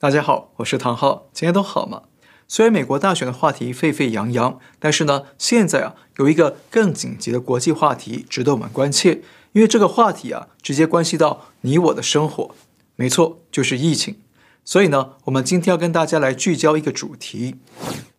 大家好，我是唐浩，今天都好吗？虽然美国大选的话题沸沸扬扬，但是呢，现在啊有一个更紧急的国际话题值得我们关切，因为这个话题啊直接关系到你我的生活。没错，就是疫情。所以呢，我们今天要跟大家来聚焦一个主题：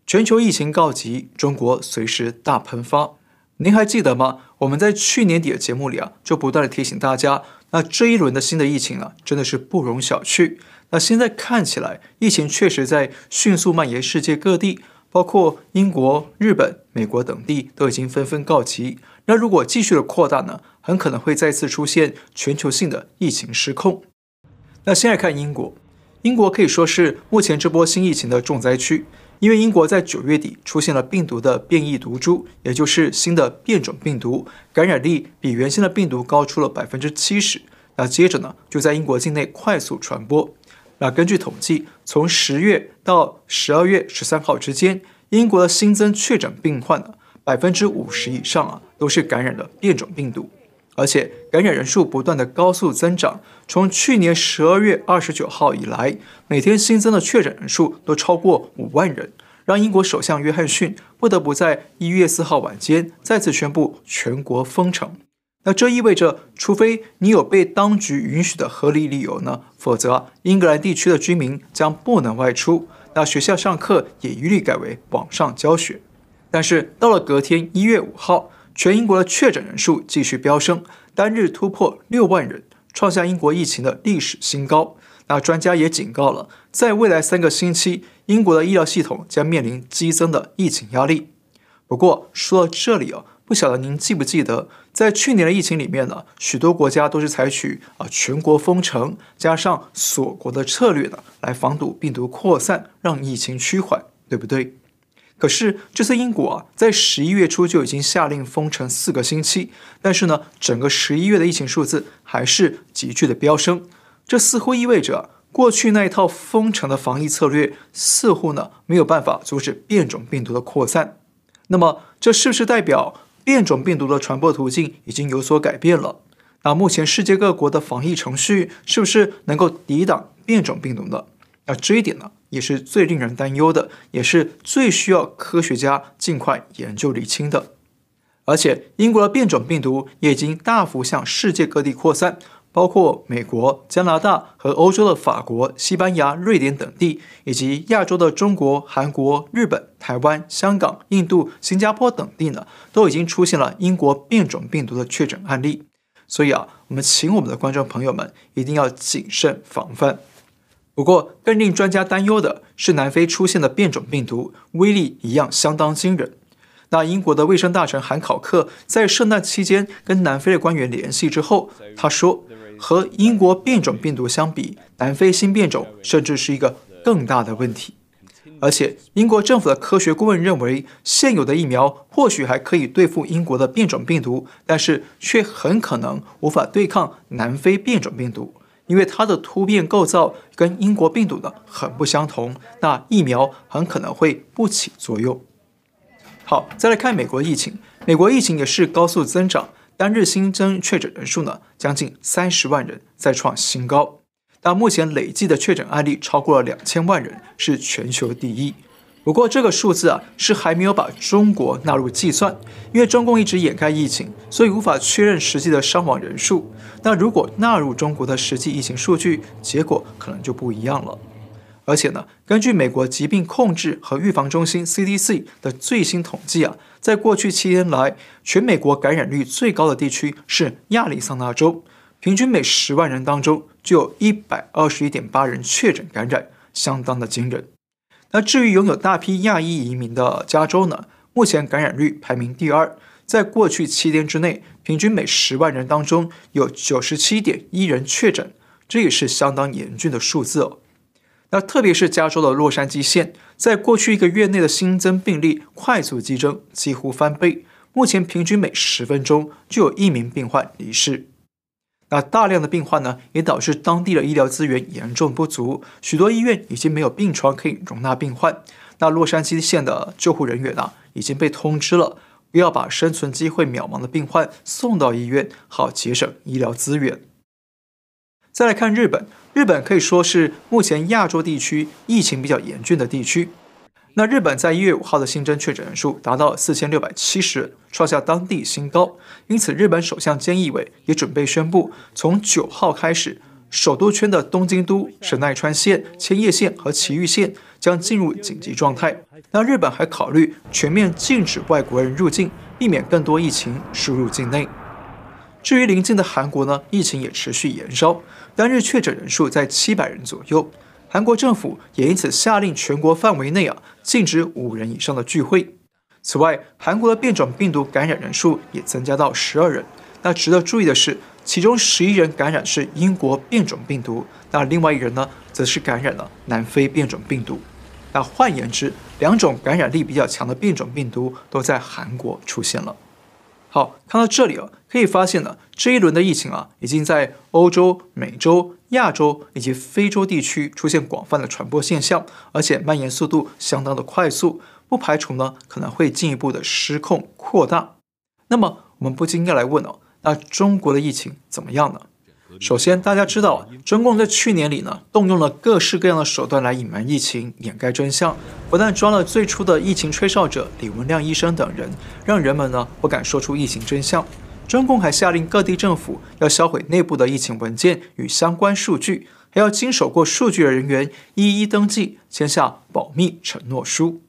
全球疫情告急，中国随时大喷发。您还记得吗？我们在去年底的节目里啊，就不断的提醒大家，那这一轮的新的疫情啊，真的是不容小觑。那现在看起来，疫情确实在迅速蔓延世界各地，包括英国、日本、美国等地都已经纷纷告急。那如果继续的扩大呢，很可能会再次出现全球性的疫情失控。那先来看英国，英国可以说是目前这波新疫情的重灾区，因为英国在九月底出现了病毒的变异毒株，也就是新的变种病毒，感染力比原先的病毒高出了百分之七十。那接着呢，就在英国境内快速传播。那根据统计，从十月到十二月十三号之间，英国的新增确诊病患呢，百分之五十以上啊，都是感染了变种病毒，而且感染人数不断的高速增长。从去年十二月二十九号以来，每天新增的确诊人数都超过五万人，让英国首相约翰逊不得不在一月四号晚间再次宣布全国封城。那这意味着，除非你有被当局允许的合理理由呢，否则英格兰地区的居民将不能外出。那学校上课也一律改为网上教学。但是到了隔天一月五号，全英国的确诊人数继续飙升，单日突破六万人，创下英国疫情的历史新高。那专家也警告了，在未来三个星期，英国的医疗系统将面临激增的疫情压力。不过说到这里哦。不晓得您记不记得，在去年的疫情里面呢，许多国家都是采取啊全国封城加上锁国的策略呢，来防堵病毒扩散，让疫情趋缓，对不对？可是这次英国啊，在十一月初就已经下令封城四个星期，但是呢，整个十一月的疫情数字还是急剧的飙升，这似乎意味着过去那一套封城的防疫策略似乎呢没有办法阻止变种病毒的扩散。那么这是不是代表？变种病毒的传播途径已经有所改变了。那目前世界各国的防疫程序是不是能够抵挡变种病毒呢？那这一点呢，也是最令人担忧的，也是最需要科学家尽快研究理清的。而且，英国的变种病毒也已经大幅向世界各地扩散。包括美国、加拿大和欧洲的法国、西班牙、瑞典等地，以及亚洲的中国、韩国、日本、台湾、香港、印度、新加坡等地呢，都已经出现了英国变种病毒的确诊案例。所以啊，我们请我们的观众朋友们一定要谨慎防范。不过，更令专家担忧的是，南非出现的变种病毒威力一样相当惊人。那英国的卫生大臣韩考克在圣诞期间跟南非的官员联系之后，他说。和英国变种病毒相比，南非新变种甚至是一个更大的问题。而且，英国政府的科学顾问认为，现有的疫苗或许还可以对付英国的变种病毒，但是却很可能无法对抗南非变种病毒，因为它的突变构造跟英国病毒的很不相同。那疫苗很可能会不起作用。好，再来看美国疫情，美国疫情也是高速增长。单日新增确诊人数呢，将近三十万人，再创新高。但目前累计的确诊案例超过了两千万人，是全球第一。不过这个数字啊，是还没有把中国纳入计算，因为中共一直掩盖疫情，所以无法确认实际的伤亡人数。那如果纳入中国的实际疫情数据，结果可能就不一样了。而且呢，根据美国疾病控制和预防中心 （CDC） 的最新统计啊，在过去七天来，全美国感染率最高的地区是亚利桑那州，平均每十万人当中就有一百二十一点八人确诊感染，相当的惊人。那至于拥有大批亚裔移民的加州呢，目前感染率排名第二，在过去七天之内，平均每十万人当中有九十七点一人确诊，这也是相当严峻的数字哦。那特别是加州的洛杉矶县，在过去一个月内的新增病例快速激增，几乎翻倍。目前平均每十分钟就有一名病患离世。那大量的病患呢，也导致当地的医疗资源严重不足，许多医院已经没有病床可以容纳病患。那洛杉矶县的救护人员啊，已经被通知了，不要把生存机会渺茫的病患送到医院，好节省医疗资源。再来看日本，日本可以说是目前亚洲地区疫情比较严峻的地区。那日本在一月五号的新增确诊人数达到四千六百七十人，创下当地新高。因此，日本首相菅义伟也准备宣布，从九号开始，首都圈的东京都、神奈川县、千叶县和埼玉县将进入紧急状态。那日本还考虑全面禁止外国人入境，避免更多疫情输入境内。至于邻近的韩国呢，疫情也持续延烧，单日确诊人数在七百人左右。韩国政府也因此下令全国范围内啊禁止五人以上的聚会。此外，韩国的变种病毒感染人数也增加到十二人。那值得注意的是，其中十一人感染是英国变种病毒，那另外一人呢，则是感染了南非变种病毒。那换言之，两种感染力比较强的变种病毒都在韩国出现了。好，看到这里啊，可以发现呢，这一轮的疫情啊，已经在欧洲、美洲、亚洲以及非洲地区出现广泛的传播现象，而且蔓延速度相当的快速，不排除呢可能会进一步的失控扩大。那么我们不禁要来问哦，那中国的疫情怎么样呢？首先，大家知道，中共在去年里呢，动用了各式各样的手段来隐瞒疫情、掩盖真相。不但抓了最初的疫情吹哨者李文亮医生等人，让人们呢不敢说出疫情真相。中共还下令各地政府要销毁内部的疫情文件与相关数据，还要经手过数据的人员一一登记，签下保密承诺书。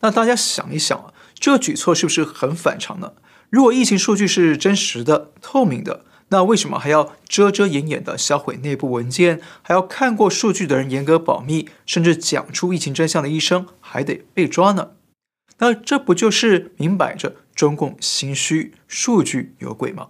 那大家想一想啊，这个举措是不是很反常呢？如果疫情数据是真实的、透明的，那为什么还要遮遮掩掩的销毁内部文件？还要看过数据的人严格保密，甚至讲出疫情真相的医生还得被抓呢？那这不就是明摆着中共心虚、数据有鬼吗？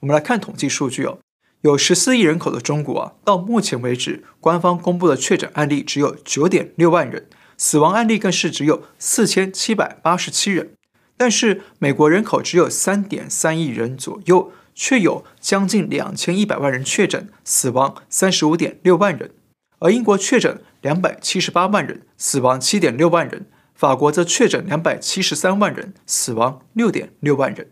我们来看统计数据哦，有十四亿人口的中国啊，到目前为止，官方公布的确诊案例只有九点六万人，死亡案例更是只有四千七百八十七人。但是美国人口只有三点三亿人左右。却有将近两千一百万人确诊，死亡三十五点六万人；而英国确诊两百七十八万人，死亡七点六万人；法国则确诊两百七十三万人，死亡六点六万人。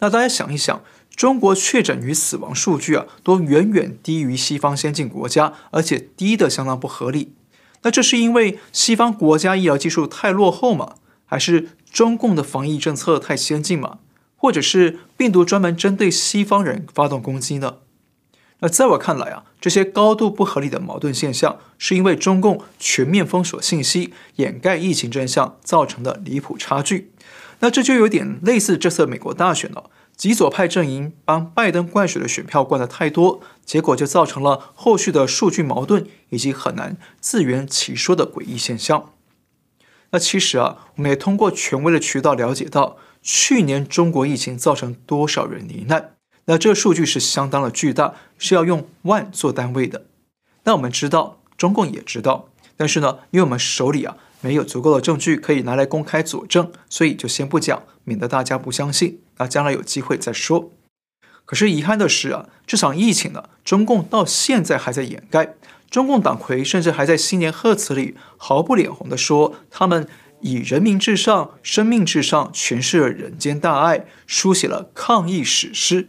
那大家想一想，中国确诊与死亡数据啊，都远远低于西方先进国家，而且低得相当不合理。那这是因为西方国家医疗技术太落后吗？还是中共的防疫政策太先进吗？或者是病毒专门针对西方人发动攻击呢？那在我看来啊，这些高度不合理的矛盾现象，是因为中共全面封锁信息、掩盖疫情真相造成的离谱差距。那这就有点类似这次美国大选了，极左派阵营帮拜登灌水的选票灌得太多，结果就造成了后续的数据矛盾以及很难自圆其说的诡异现象。那其实啊，我们也通过权威的渠道了解到。去年中国疫情造成多少人罹难？那这数据是相当的巨大，是要用万做单位的。那我们知道，中共也知道，但是呢，因为我们手里啊没有足够的证据可以拿来公开佐证，所以就先不讲，免得大家不相信。那将来有机会再说。可是遗憾的是啊，这场疫情呢，中共到现在还在掩盖。中共党魁甚至还在新年贺词里毫不脸红地说他们。以人民至上、生命至上，诠释了人间大爱，书写了抗疫史诗。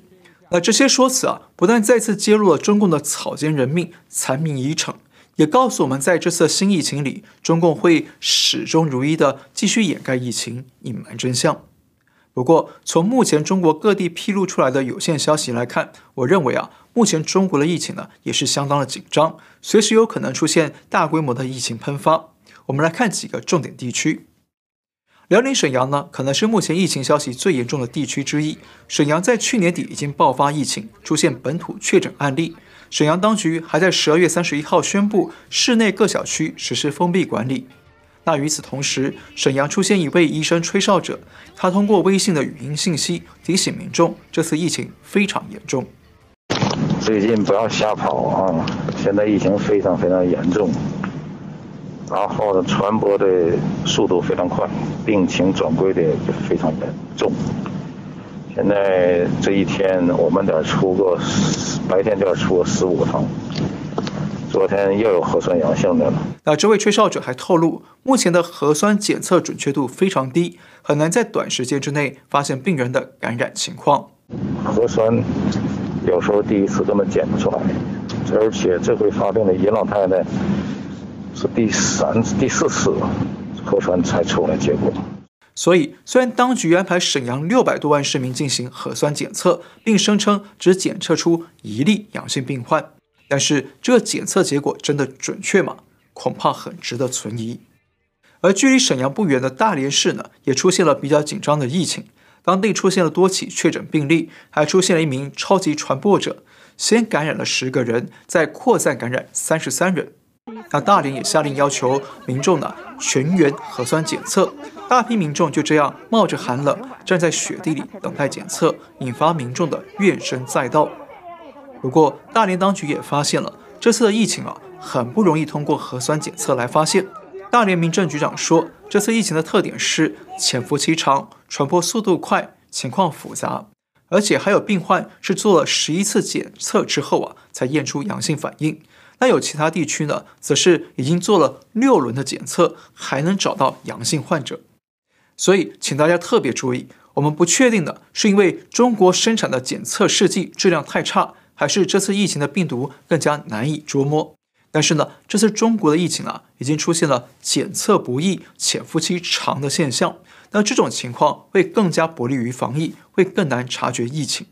那这些说辞啊，不但再次揭露了中共的草菅人命、残民遗逞，也告诉我们，在这次新疫情里，中共会始终如一的继续掩盖疫情、隐瞒真相。不过，从目前中国各地披露出来的有限消息来看，我认为啊，目前中国的疫情呢，也是相当的紧张，随时有可能出现大规模的疫情喷发。我们来看几个重点地区。辽宁沈阳呢，可能是目前疫情消息最严重的地区之一。沈阳在去年底已经爆发疫情，出现本土确诊案例。沈阳当局还在十二月三十一号宣布，市内各小区实施封闭管理。那与此同时，沈阳出现一位医生吹哨者，他通过微信的语音信息提醒民众，这次疫情非常严重。最近不要瞎跑啊！现在疫情非常非常严重。然后呢，传播的速度非常快，病情转归的也非常严重。现在这一天我们得出个白天就要出个十五个趟，昨天又有核酸阳性的了。那这位吹哨者还透露，目前的核酸检测准确度非常低，很难在短时间之内发现病人的感染情况。核酸有时候第一次根本检不出来。而且这回发病的尹老太太是第三、第四次核酸才出来结果。所以，虽然当局安排沈阳六百多万市民进行核酸检测，并声称只检测出一例阳性病患，但是这个检测结果真的准确吗？恐怕很值得存疑。而距离沈阳不远的大连市呢，也出现了比较紧张的疫情，当地出现了多起确诊病例，还出现了一名超级传播者，先感染了十个人，再扩散感染三十三人。那大连也下令要求民众呢全员核酸检测，大批民众就这样冒着寒冷站在雪地里等待检测，引发民众的怨声载道。不过大连当局也发现了这次的疫情啊，很不容易通过核酸检测来发现。大连民政局长说，这次疫情的特点是潜伏期长、传播速度快、情况复杂，而且还有病患是做了十一次检测之后啊才验出阳性反应。那有其他地区呢，则是已经做了六轮的检测，还能找到阳性患者。所以，请大家特别注意，我们不确定的是因为中国生产的检测试剂质量太差，还是这次疫情的病毒更加难以捉摸。但是呢，这次中国的疫情啊，已经出现了检测不易、潜伏期长的现象。那这种情况会更加不利于防疫，会更难察觉疫情。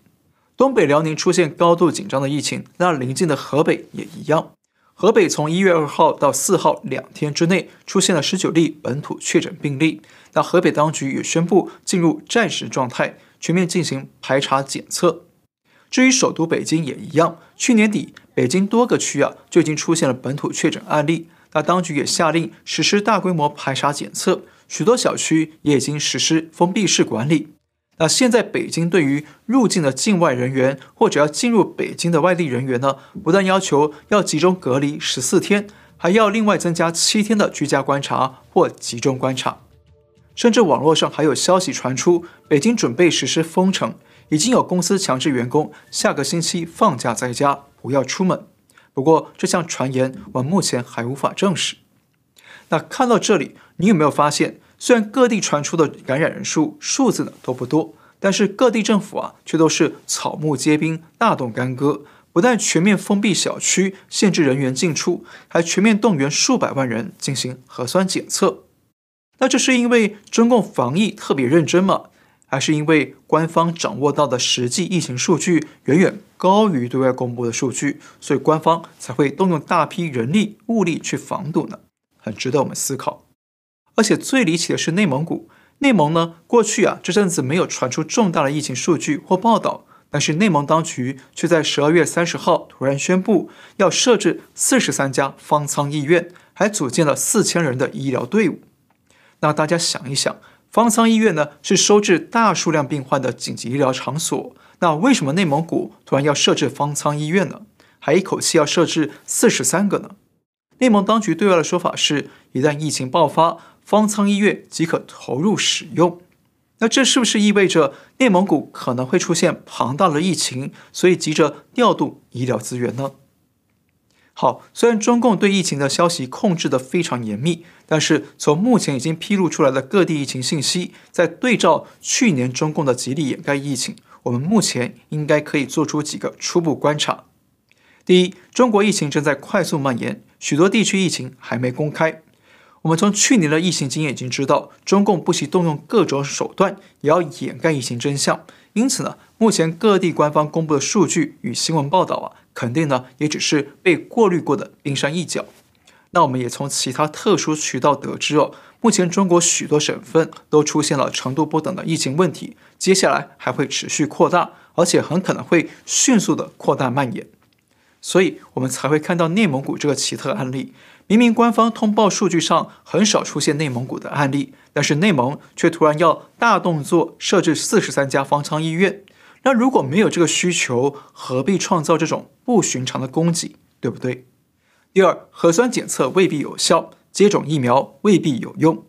东北辽宁出现高度紧张的疫情，那邻近的河北也一样。河北从一月二号到四号两天之内出现了十九例本土确诊病例，那河北当局也宣布进入战时状态，全面进行排查检测。至于首都北京也一样，去年底北京多个区啊就已经出现了本土确诊案例，那当局也下令实施大规模排查检测，许多小区也已经实施封闭式管理。那现在北京对于入境的境外人员或者要进入北京的外地人员呢，不但要求要集中隔离十四天，还要另外增加七天的居家观察或集中观察。甚至网络上还有消息传出，北京准备实施封城，已经有公司强制员工下个星期放假在家，不要出门。不过这项传言我们目前还无法证实。那看到这里，你有没有发现？虽然各地传出的感染人数数字呢都不多，但是各地政府啊却都是草木皆兵、大动干戈，不但全面封闭小区、限制人员进出，还全面动员数百万人进行核酸检测。那这是因为中共防疫特别认真吗？还是因为官方掌握到的实际疫情数据远远高于对外公布的数据，所以官方才会动用大批人力物力去防堵呢？很值得我们思考。而且最离奇的是内蒙古，内蒙呢过去啊这阵子没有传出重大的疫情数据或报道，但是内蒙当局却在十二月三十号突然宣布要设置四十三家方舱医院，还组建了四千人的医疗队伍。那大家想一想，方舱医院呢是收治大数量病患的紧急医疗场所，那为什么内蒙古突然要设置方舱医院呢？还一口气要设置四十三个呢？内蒙当局对外的说法是，一旦疫情爆发，方舱医院即可投入使用，那这是不是意味着内蒙古可能会出现庞大的疫情，所以急着调度医疗资源呢？好，虽然中共对疫情的消息控制得非常严密，但是从目前已经披露出来的各地疫情信息，在对照去年中共的极力掩盖疫情，我们目前应该可以做出几个初步观察。第一，中国疫情正在快速蔓延，许多地区疫情还没公开。我们从去年的疫情经验已经知道，中共不惜动用各种手段，也要掩盖疫情真相。因此呢，目前各地官方公布的数据与新闻报道啊，肯定呢也只是被过滤过的冰山一角。那我们也从其他特殊渠道得知哦，目前中国许多省份都出现了程度不等的疫情问题，接下来还会持续扩大，而且很可能会迅速的扩大蔓延。所以我们才会看到内蒙古这个奇特案例。明明官方通报数据上很少出现内蒙古的案例，但是内蒙却突然要大动作设置四十三家方舱医院。那如果没有这个需求，何必创造这种不寻常的供给，对不对？第二，核酸检测未必有效，接种疫苗未必有用。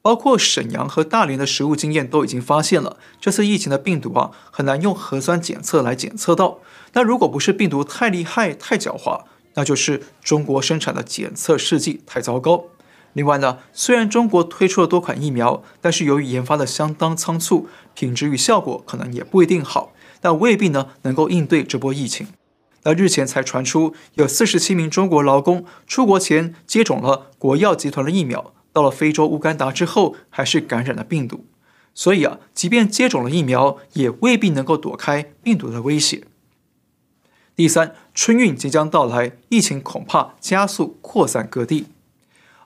包括沈阳和大连的实物经验都已经发现了，这次疫情的病毒啊很难用核酸检测来检测到。那如果不是病毒太厉害、太狡猾，那就是中国生产的检测试剂太糟糕。另外呢，虽然中国推出了多款疫苗，但是由于研发的相当仓促，品质与效果可能也不一定好，但未必呢能够应对这波疫情。那日前才传出有四十七名中国劳工出国前接种了国药集团的疫苗，到了非洲乌干达之后还是感染了病毒。所以啊，即便接种了疫苗，也未必能够躲开病毒的威胁。第三，春运即将到来，疫情恐怕加速扩散各地。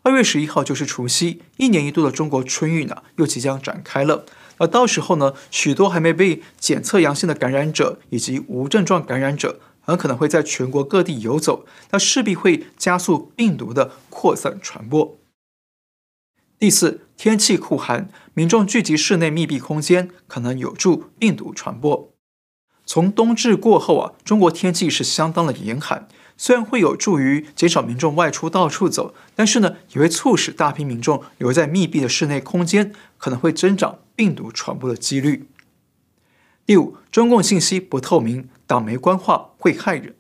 二月十一号就是除夕，一年一度的中国春运呢，又即将展开了。而到时候呢，许多还没被检测阳性的感染者以及无症状感染者，很可能会在全国各地游走，那势必会加速病毒的扩散传播。第四，天气酷寒，民众聚集室内密闭空间，可能有助病毒传播。从冬至过后啊，中国天气是相当的严寒。虽然会有助于减少民众外出到处走，但是呢，也会促使大批民众留在密闭的室内空间，可能会增长病毒传播的几率。第五，中共信息不透明，党媒官话会害人。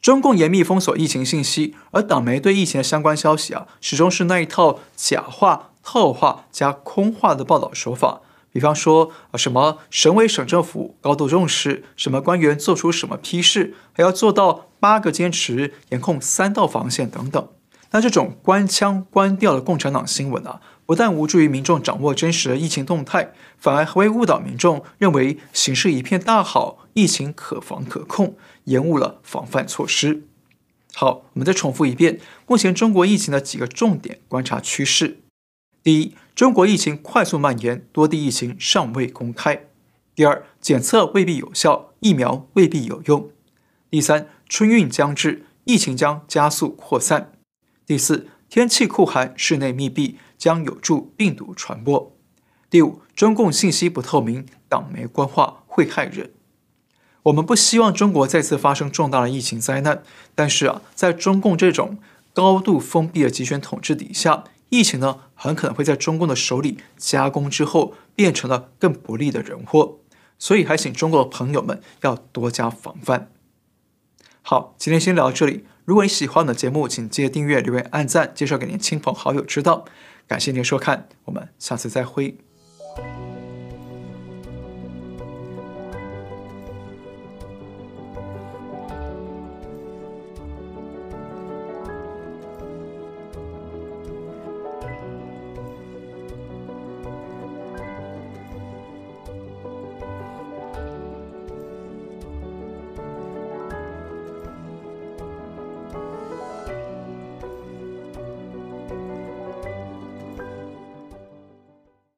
中共严密封锁疫情信息，而党媒对疫情的相关消息啊，始终是那一套假话、套话加空话的报道手法。比方说啊，什么省委省政府高度重视，什么官员做出什么批示，还要做到八个坚持，严控三道防线等等。那这种官腔官调的共产党新闻啊，不但无助于民众掌握真实的疫情动态，反而还会误导民众认为形势一片大好，疫情可防可控，延误了防范措施。好，我们再重复一遍，目前中国疫情的几个重点观察趋势。第一，中国疫情快速蔓延，多地疫情尚未公开。第二，检测未必有效，疫苗未必有用。第三，春运将至，疫情将加速扩散。第四，天气酷寒，室内密闭将有助病毒传播。第五，中共信息不透明，党媒官话会害人。我们不希望中国再次发生重大的疫情灾难，但是啊，在中共这种高度封闭的集权统治底下，疫情呢，很可能会在中共的手里加工之后，变成了更不利的人祸，所以还请中国的朋友们要多加防范。好，今天先聊到这里。如果你喜欢我的节目，请记得订阅、留言、按赞，介绍给您亲朋好友知道。感谢您的收看，我们下次再会。